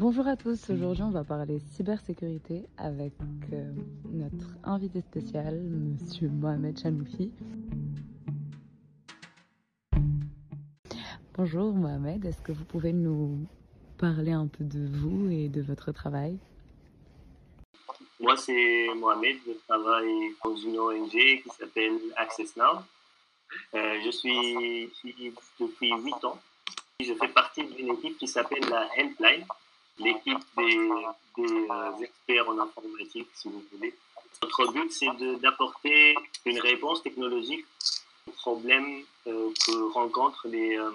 Bonjour à tous, aujourd'hui on va parler cybersécurité avec euh, notre invité spécial, Monsieur Mohamed Chanoufi. Bonjour Mohamed, est-ce que vous pouvez nous parler un peu de vous et de votre travail? Moi c'est Mohamed, je travaille dans une ONG qui s'appelle Access Now. Euh, je suis ici depuis 8 ans. Je fais partie d'une équipe qui s'appelle la Helpline l'équipe des, euh, experts en informatique, si vous voulez. Notre but, c'est d'apporter une réponse technologique aux problèmes euh, que rencontrent les, euh,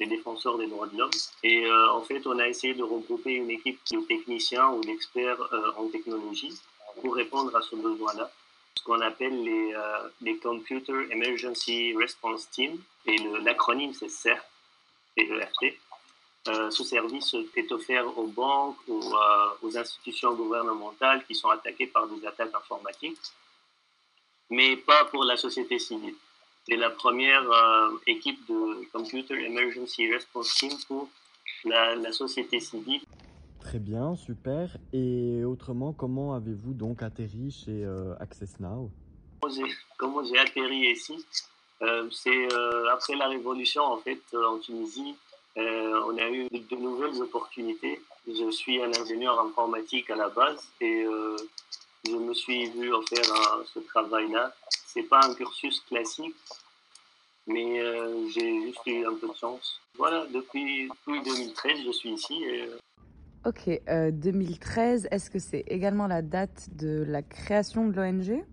les, défenseurs des droits de l'homme. Et en fait, on a essayé de regrouper une équipe de techniciens ou d'experts en technologie pour répondre à ce besoin-là ce qu'on appelle les, les Computer Emergency Response Team, et l'acronyme c'est CERT, CERT. Euh, ce service est offert aux banques, ou euh, aux institutions gouvernementales qui sont attaquées par des attaques informatiques, mais pas pour la société civile. C'est la première euh, équipe de Computer Emergency Response Team pour la, la société civile. Très bien, super. Et autrement, comment avez-vous donc atterri chez Access Now? Comment j'ai atterri ici? C'est après la révolution en fait en Tunisie. Euh, on a eu de nouvelles opportunités. Je suis un ingénieur informatique à la base et euh, je me suis vu en faire ce travail-là. C'est pas un cursus classique, mais euh, j'ai juste eu un peu de chance. Voilà, depuis, 2013, je suis ici. Ok, 2013, est-ce que c'est également la date de la création de l'ONG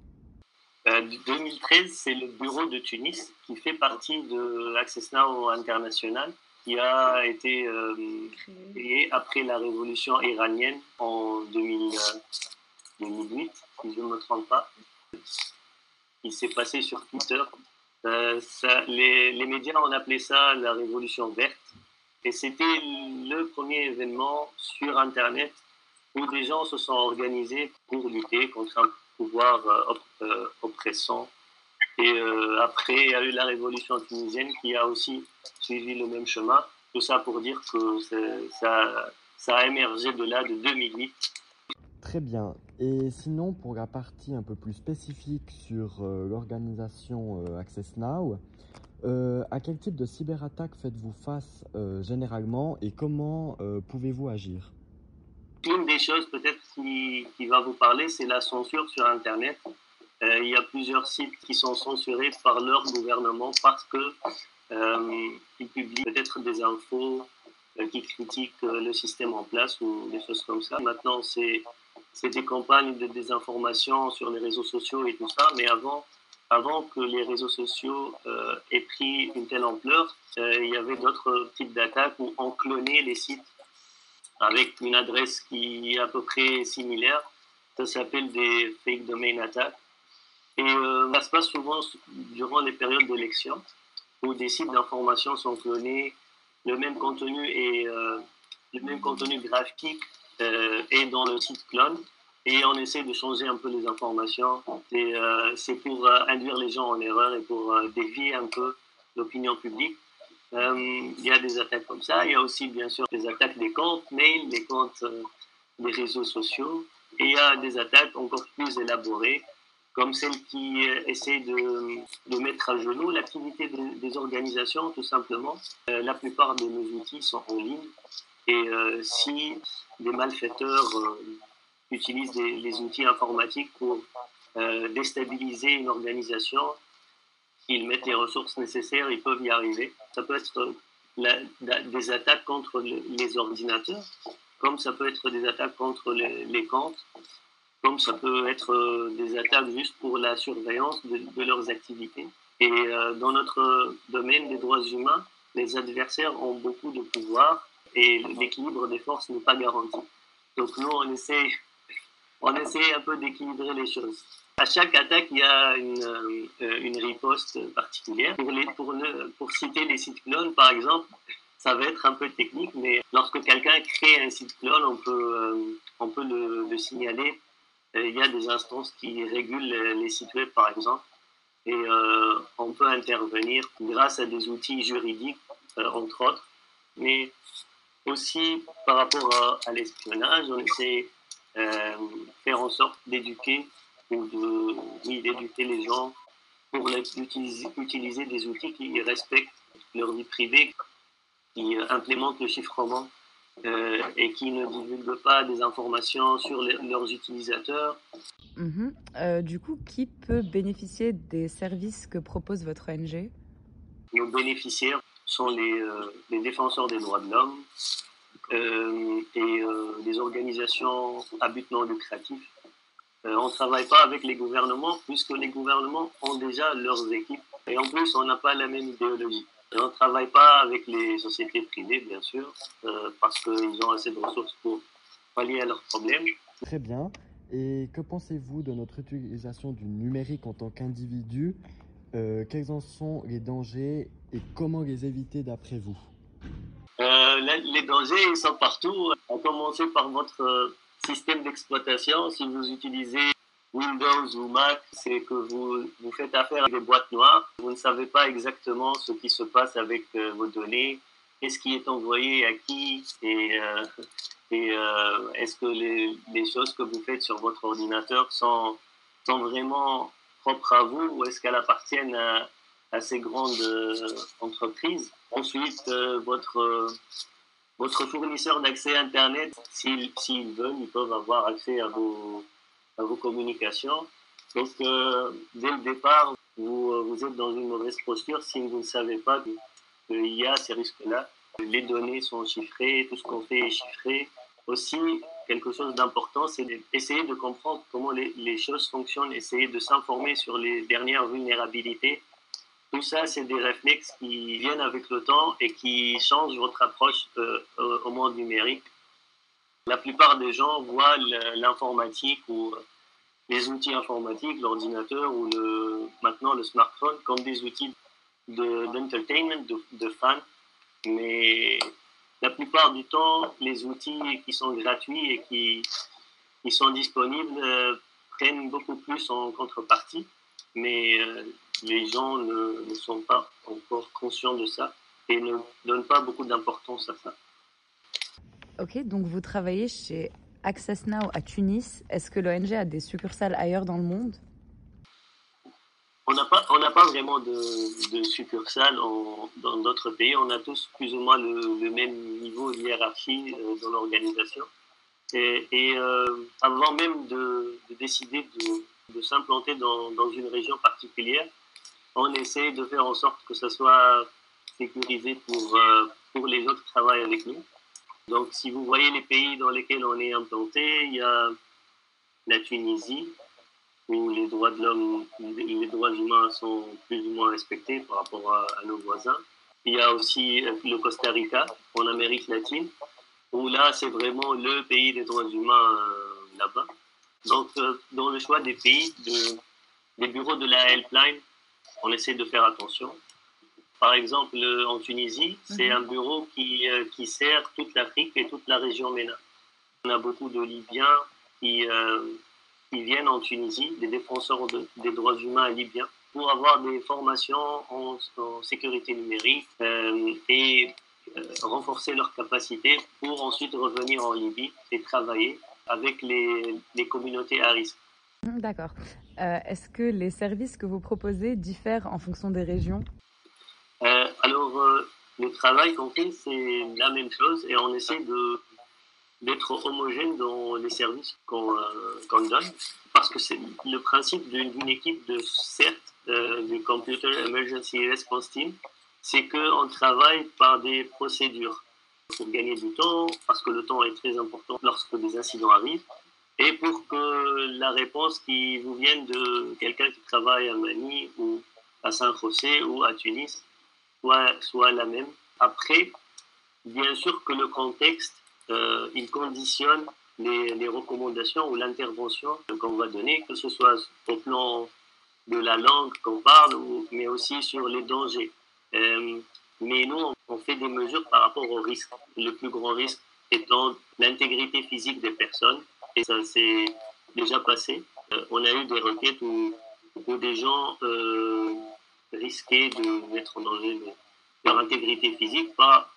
2013, c'est le bureau de Tunis qui fait partie de Access Now International qui a été euh, créé après la révolution iranienne en 2008, euh, si je ne me trompe pas. Il s'est passé sur Twitter. Euh, ça, les, les, médias ont appelé ça la révolution verte. Et c'était le premier événement sur Internet où des gens se sont organisés pour lutter contre un pouvoir oppressant et euh, après, il y a eu la révolution tunisienne qui a aussi suivi le même chemin. Tout ça pour dire que ça, ça a émergé de là, de 2008. Très bien. Et sinon, pour la partie un peu plus spécifique sur euh, l'organisation euh, Access Now, à quel type de cyberattaque faites-vous face généralement et comment pouvez-vous agir? Une des choses peut-être qui, qui va vous parler, c'est la censure sur Internet. Euh, il y a plusieurs sites qui sont censurés par leur gouvernement parce que euh, publient peut-être des infos euh, qui critiquent le système en place ou des choses comme ça. Maintenant, c'est des campagnes de désinformation sur les réseaux sociaux et tout ça, mais avant, avant que les réseaux sociaux aient pris une telle ampleur, il y avait d'autres types d'attaques où on clonait les sites avec une adresse qui est à peu près similaire. Ça s'appelle des fake domain attacks. Et euh, ça se passe souvent durant les périodes d'élection où des sites d'information sont clonés, le même contenu et euh, le même contenu graphique euh, est dans le site clone et on essaie de changer un peu les informations. C'est pour induire les gens en erreur et pour dévier un peu l'opinion publique. Il y a des attaques comme ça. Il y a aussi bien sûr des attaques des comptes mail, des comptes des réseaux sociaux. Et il y a des attaques encore plus élaborées comme celle qui essaie de, de mettre à genoux l'activité des organisations, tout simplement. Euh, la plupart de nos outils sont en ligne. Et euh, si des malfaiteurs euh, utilisent les outils informatiques pour déstabiliser une organisation, s'ils mettent les ressources nécessaires, ils peuvent y arriver. Ça peut être des attaques contre les ordinateurs, comme ça peut être des attaques contre les comptes, comme ça peut être euh, des attaques juste pour la surveillance de, leurs activités. Et euh, dans notre domaine des droits humains, les adversaires ont beaucoup de pouvoir et l'équilibre des forces n'est pas garanti. Donc nous, on essaie, on essaie un peu d'équilibrer les choses. À chaque attaque, il y a une, euh, une riposte particulière. Pour, pour, pour citer les sites clones, par exemple, ça va être un peu technique, mais lorsque quelqu'un crée un site clone, on peut, on peut le, le signaler il y a des instances qui régulent les sites web, par exemple, et euh, on peut intervenir grâce à des outils juridiques, euh, entre autres. Mais aussi, par rapport à, l'espionnage, on essaie de faire en sorte d'éduquer ou d'éduquer les gens pour utiliser des outils qui respectent leur vie privée, qui implémentent le chiffrement euh, et qui ne divulguent pas des informations sur leurs utilisateurs. Mhm. Euh, du coup, qui peut bénéficier des services que propose votre ONG Nos bénéficiaires sont les, euh, les défenseurs des droits de l'homme et les organisations à but non lucratif. on ne travaille pas avec les gouvernements puisque les gouvernements ont déjà leurs équipes et en plus on n'a pas la même idéologie on ne travaille pas avec les sociétés privées, bien sûr, euh, parce qu'ils ont assez de ressources pour pallier à leurs problèmes. Très bien. Et que pensez-vous de notre utilisation du numérique en tant qu'individu? Euh, Quels en sont les dangers et comment les éviter d'après vous? Euh, Les dangers, ils sont partout. À commencer par votre système d'exploitation. Si vous utilisez Windows ou Mac, c'est que vous, vous faites affaire avec des boîtes noires. Vous ne savez pas exactement ce qui se passe avec euh, vos données, qu'est-ce qui est envoyé à qui, et, euh, euh, est-ce que les, choses que vous faites sur votre ordinateur sont, sont vraiment propres à vous ou est-ce qu'elles appartiennent à, à, ces grandes entreprises? Ensuite, votre, votre fournisseur d'accès Internet, s'ils veulent, ils peuvent avoir accès à vos vos communications. Donc, euh, dès le départ, vous, euh, vous êtes dans une mauvaise posture si vous ne savez pas qu'il y a ces risques-là? Les données sont chiffrées, tout ce qu'on fait est chiffré. Aussi, quelque chose d'important, c'est d'essayer de comprendre comment les, les, choses fonctionnent, essayer de s'informer sur les dernières vulnérabilités. Tout ça, c'est des réflexes qui viennent avec le temps et qui changent votre approche euh, au monde numérique. La plupart des gens voient l'informatique ou les outils informatiques, l'ordinateur ou maintenant le smartphone comme des outils d'entertainment, de, de, fun. Mais la plupart du temps, les outils qui sont gratuits et qui, sont disponibles euh, prennent beaucoup plus en contrepartie. Mais euh, les gens ne, sont pas encore conscients de ça et ne donnent pas beaucoup d'importance à ça. Ok, donc vous travaillez chez Access Now à Tunis. Est-ce que l'ONG a des succursales ailleurs dans le monde? On n'a pas, pas vraiment de, succursales dans d'autres pays. On a tous plus ou moins le, même niveau de hiérarchie euh, dans l'organisation. Et, euh, avant même de, décider de, s'implanter dans, une région particulière, on essaie de faire en sorte que ça soit sécurisé pour, euh, pour les autres qui travaillent avec nous. Donc, si vous voyez les pays dans lesquels on est implanté, il y a la Tunisie, où les droits de l'homme, les droits humains sont plus ou moins respectés par rapport à, nos voisins. Il y a aussi euh, le Costa Rica, en Amérique latine, où là, c'est vraiment le pays des droits humains euh, là-bas. Donc, euh, dans le choix des pays, de, des bureaux de la helpline, on essaie de faire attention. Par exemple, en Tunisie, c'est mhm. un bureau qui, euh, qui sert toute l'Afrique et toute la région MENA. On a beaucoup de Libyens qui, euh, qui viennent en Tunisie, des défenseurs des droits humains libyens, pour avoir des formations en, sécurité numérique euh, et renforcer leurs capacités pour ensuite revenir en Libye et travailler avec les, les communautés à risque. D'accord. Est-ce que les services que vous proposez diffèrent en fonction des régions? euh, alors, euh, le travail qu'on fait, c'est la même chose et on essaie de d'être homogène dans les services qu'on euh, donne. Parce que c'est le principe d'une équipe de CERT, du Computer Emergency Response Team, c'est qu'on travaille par des procédures pour gagner du temps, parce que le temps est très important lorsque des incidents arrivent, et pour que la réponse qui vous vienne de quelqu'un qui travaille à Mani ou à Saint-José ou à Tunis soit, soit la même. Après, bien sûr que le contexte, euh, il conditionne les, les recommandations ou l'intervention qu'on va donner, que ce soit au plan de la langue qu'on parle, mais aussi sur les dangers. Euh, mais nous, on fait des mesures par rapport au risque. Le plus grand risque étant l'intégrité physique des personnes. Et ça s'est déjà passé. Euh, on a eu des requêtes où des gens risquer de mettre en danger leur intégrité physique, pas,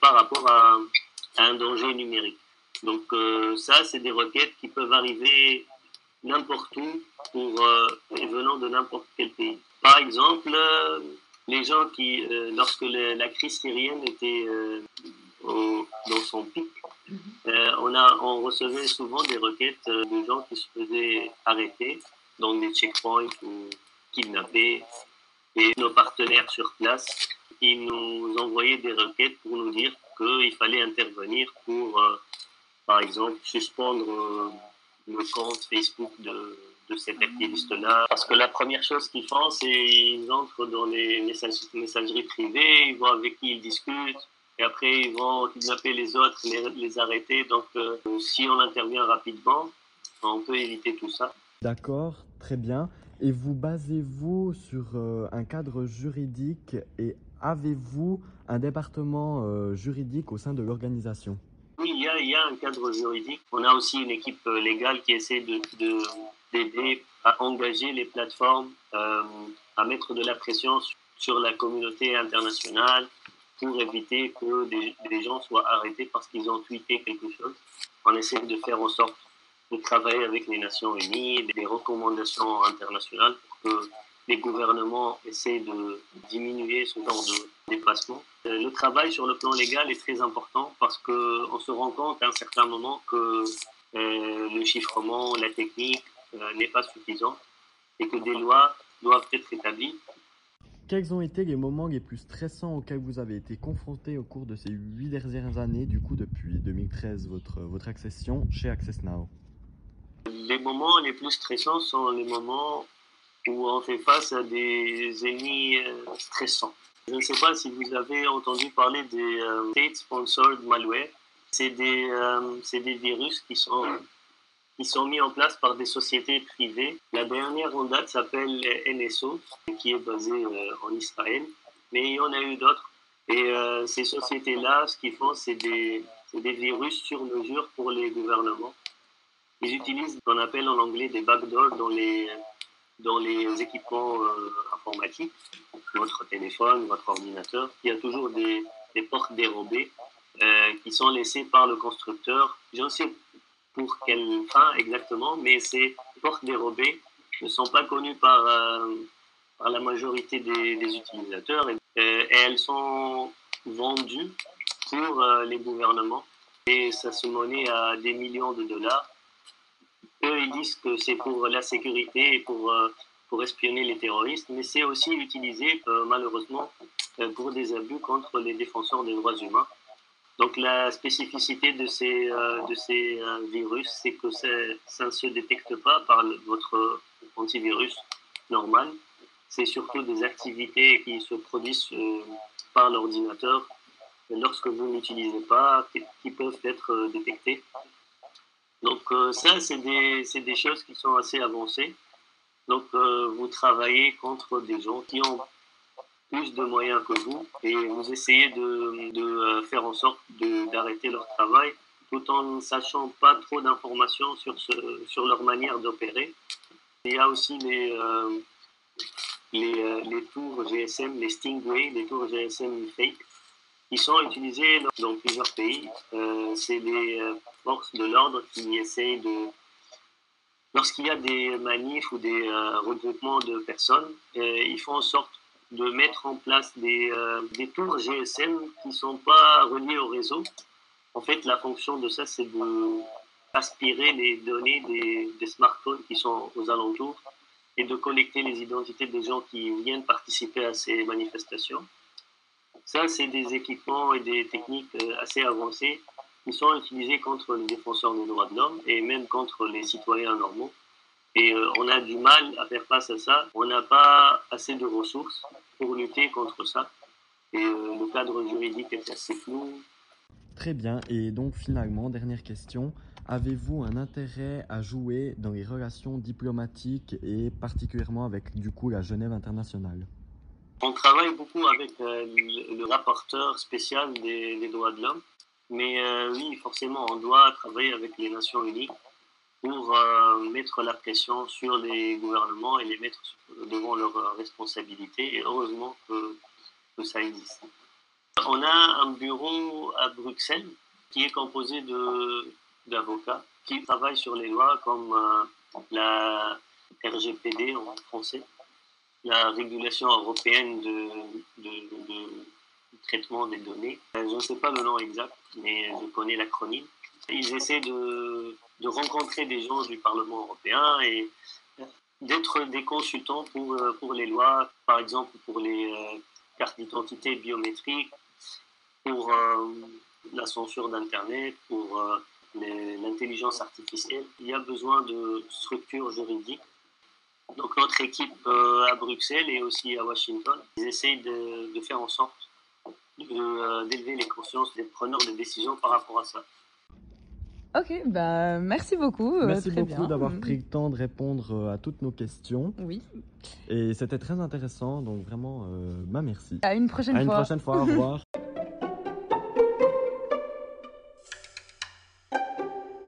par rapport à, un danger numérique. Donc ça, c'est des requêtes qui peuvent arriver n'importe où et venant de n'importe quel pays. Par exemple, les gens qui, lorsque la crise syrienne était dans son pic, euh, on, a, on recevait souvent des requêtes euh, de gens qui se faisaient arrêter, donc des checkpoints ou kidnappés. Et nos partenaires sur place, ils nous envoyaient des requêtes pour nous dire qu'il fallait intervenir pour, euh, par exemple, suspendre le compte Facebook de, de cet activiste-là. Parce que la première chose qu'ils font, c'est qu'ils entrent dans les messageries privées, ils voient avec qui ils discutent, et après ils vont kidnapper les autres, les, les arrêter. Donc euh, si on intervient rapidement, on peut éviter tout ça. D'accord, très bien. Et vous basez-vous sur euh, un cadre juridique et avez-vous un département euh, juridique au sein de l'organisation? Oui, il y, a, un cadre juridique. On a aussi une équipe légale qui essaie d'aider de, à engager les plateformes, à mettre de la pression sur la communauté internationale, pour éviter que des, gens soient arrêtés parce qu'ils ont tweeté quelque chose. On essaie de faire en sorte de travailler avec les Nations Unies, des recommandations internationales pour que les gouvernements essaient de diminuer ce genre de déplacement. Euh, le travail sur le plan légal est très important parce qu'on se rend compte à un certain moment que euh, le chiffrement, la technique euh, n'est pas suffisant et que des lois doivent être établies quels ont été les moments les plus stressants auxquels vous avez été confronté au cours de ces huit dernières années, du coup depuis 2013, votre, votre accession chez AccessNow Les moments les plus stressants sont les moments où on fait face à des ennemis euh, stressants. Je ne sais pas si vous avez entendu parler des euh, State-Sponsored Malware. C'est des, euh, des virus qui sont qui sont mis en place par des sociétés privées. La dernière en date s'appelle NSO, qui est basée euh, en Israël, mais il y en a eu d'autres. Et ces sociétés-là, ce qu'ils font, c'est des, des, virus sur mesure pour les gouvernements. Ils utilisent ce qu'on appelle en anglais des backdoors dans les, équipements euh, informatiques, votre téléphone, votre ordinateur. Il y a toujours des, portes dérobées qui sont laissées par le constructeur. J'en sais pour quelle fin exactement, mais ces portes dérobées ne sont pas connues par, euh, la majorité des, utilisateurs et, euh, elles sont vendues pour euh, les gouvernements et ça se monnaie à des millions de dollars. Eux, ils disent que c'est pour la sécurité et pour, pour espionner les terroristes, mais c'est aussi utilisé malheureusement pour des abus contre les défenseurs des droits humains. Donc la spécificité de ces, euh, de ces euh, virus, c'est que ça ne se détecte pas par votre antivirus normal. C'est surtout des activités qui se produisent euh, par l'ordinateur lorsque vous n'utilisez pas, qui peuvent être détectées. Donc ça, c'est des, des, choses qui sont assez avancées. Donc vous travaillez contre des gens qui ont plus de moyens que vous et vous essayez de, de euh, faire en sorte d'arrêter leur travail tout en ne sachant pas trop d'informations sur, sur leur manière d'opérer. Il y a aussi les, euh, les, euh, les, tours GSM, les Stingray, les tours GSM fake, qui sont utilisés dans, plusieurs pays. C'est les forces de l'ordre qui essayent de lorsqu'il y a des manifs ou des regroupements de personnes, ils font en sorte de mettre en place des, euh, des tours GSM qui ne sont pas reliés au réseau. En fait, la fonction de ça, c'est de aspirer les données des, des, smartphones qui sont aux alentours et de collecter les identités des gens qui viennent participer à ces manifestations. Ça, c'est des équipements et des techniques euh, assez avancées qui sont utilisés contre les défenseurs des droits de l'homme et même contre les citoyens normaux. Et euh, on a du mal à faire face à ça. On n'a pas assez de ressources pour lutter contre ça. Et euh, le cadre juridique est assez flou. Très bien. Et donc finalement, dernière question. Avez-vous un intérêt à jouer dans les relations diplomatiques et particulièrement avec du coup la Genève internationale? On travaille beaucoup avec euh, le rapporteur spécial des, des droits de l'homme. Mais oui, forcément, on doit travailler avec les Nations Unies pour euh, mettre la pression sur les gouvernements et les mettre devant leurs responsabilités. Et heureusement que, que ça existe. On a un bureau à Bruxelles qui est composé d'avocats qui travaillent sur les lois comme euh, la RGPD en français, la régulation européenne de, de, traitement des données. Euh, je ne sais pas le nom exact, mais je connais l'acronyme. Ils essaient de, de, rencontrer des gens du Parlement européen et d'être des consultants pour, euh, pour les lois, par exemple pour les cartes d'identité biométriques, pour la censure d'Internet, pour l'intelligence artificielle. Il y a besoin de structures juridiques donc notre équipe euh, à Bruxelles et aussi à Washington, ils essayent de, faire en sorte euh, d'élever les consciences des preneurs de décisions par rapport à ça. Ok, bah merci beaucoup. Euh, merci beaucoup d'avoir pris le temps de répondre à toutes nos questions. Oui. Et c'était très intéressant, donc vraiment, bah merci. À une prochaine fois. À une prochaine fois, au revoir.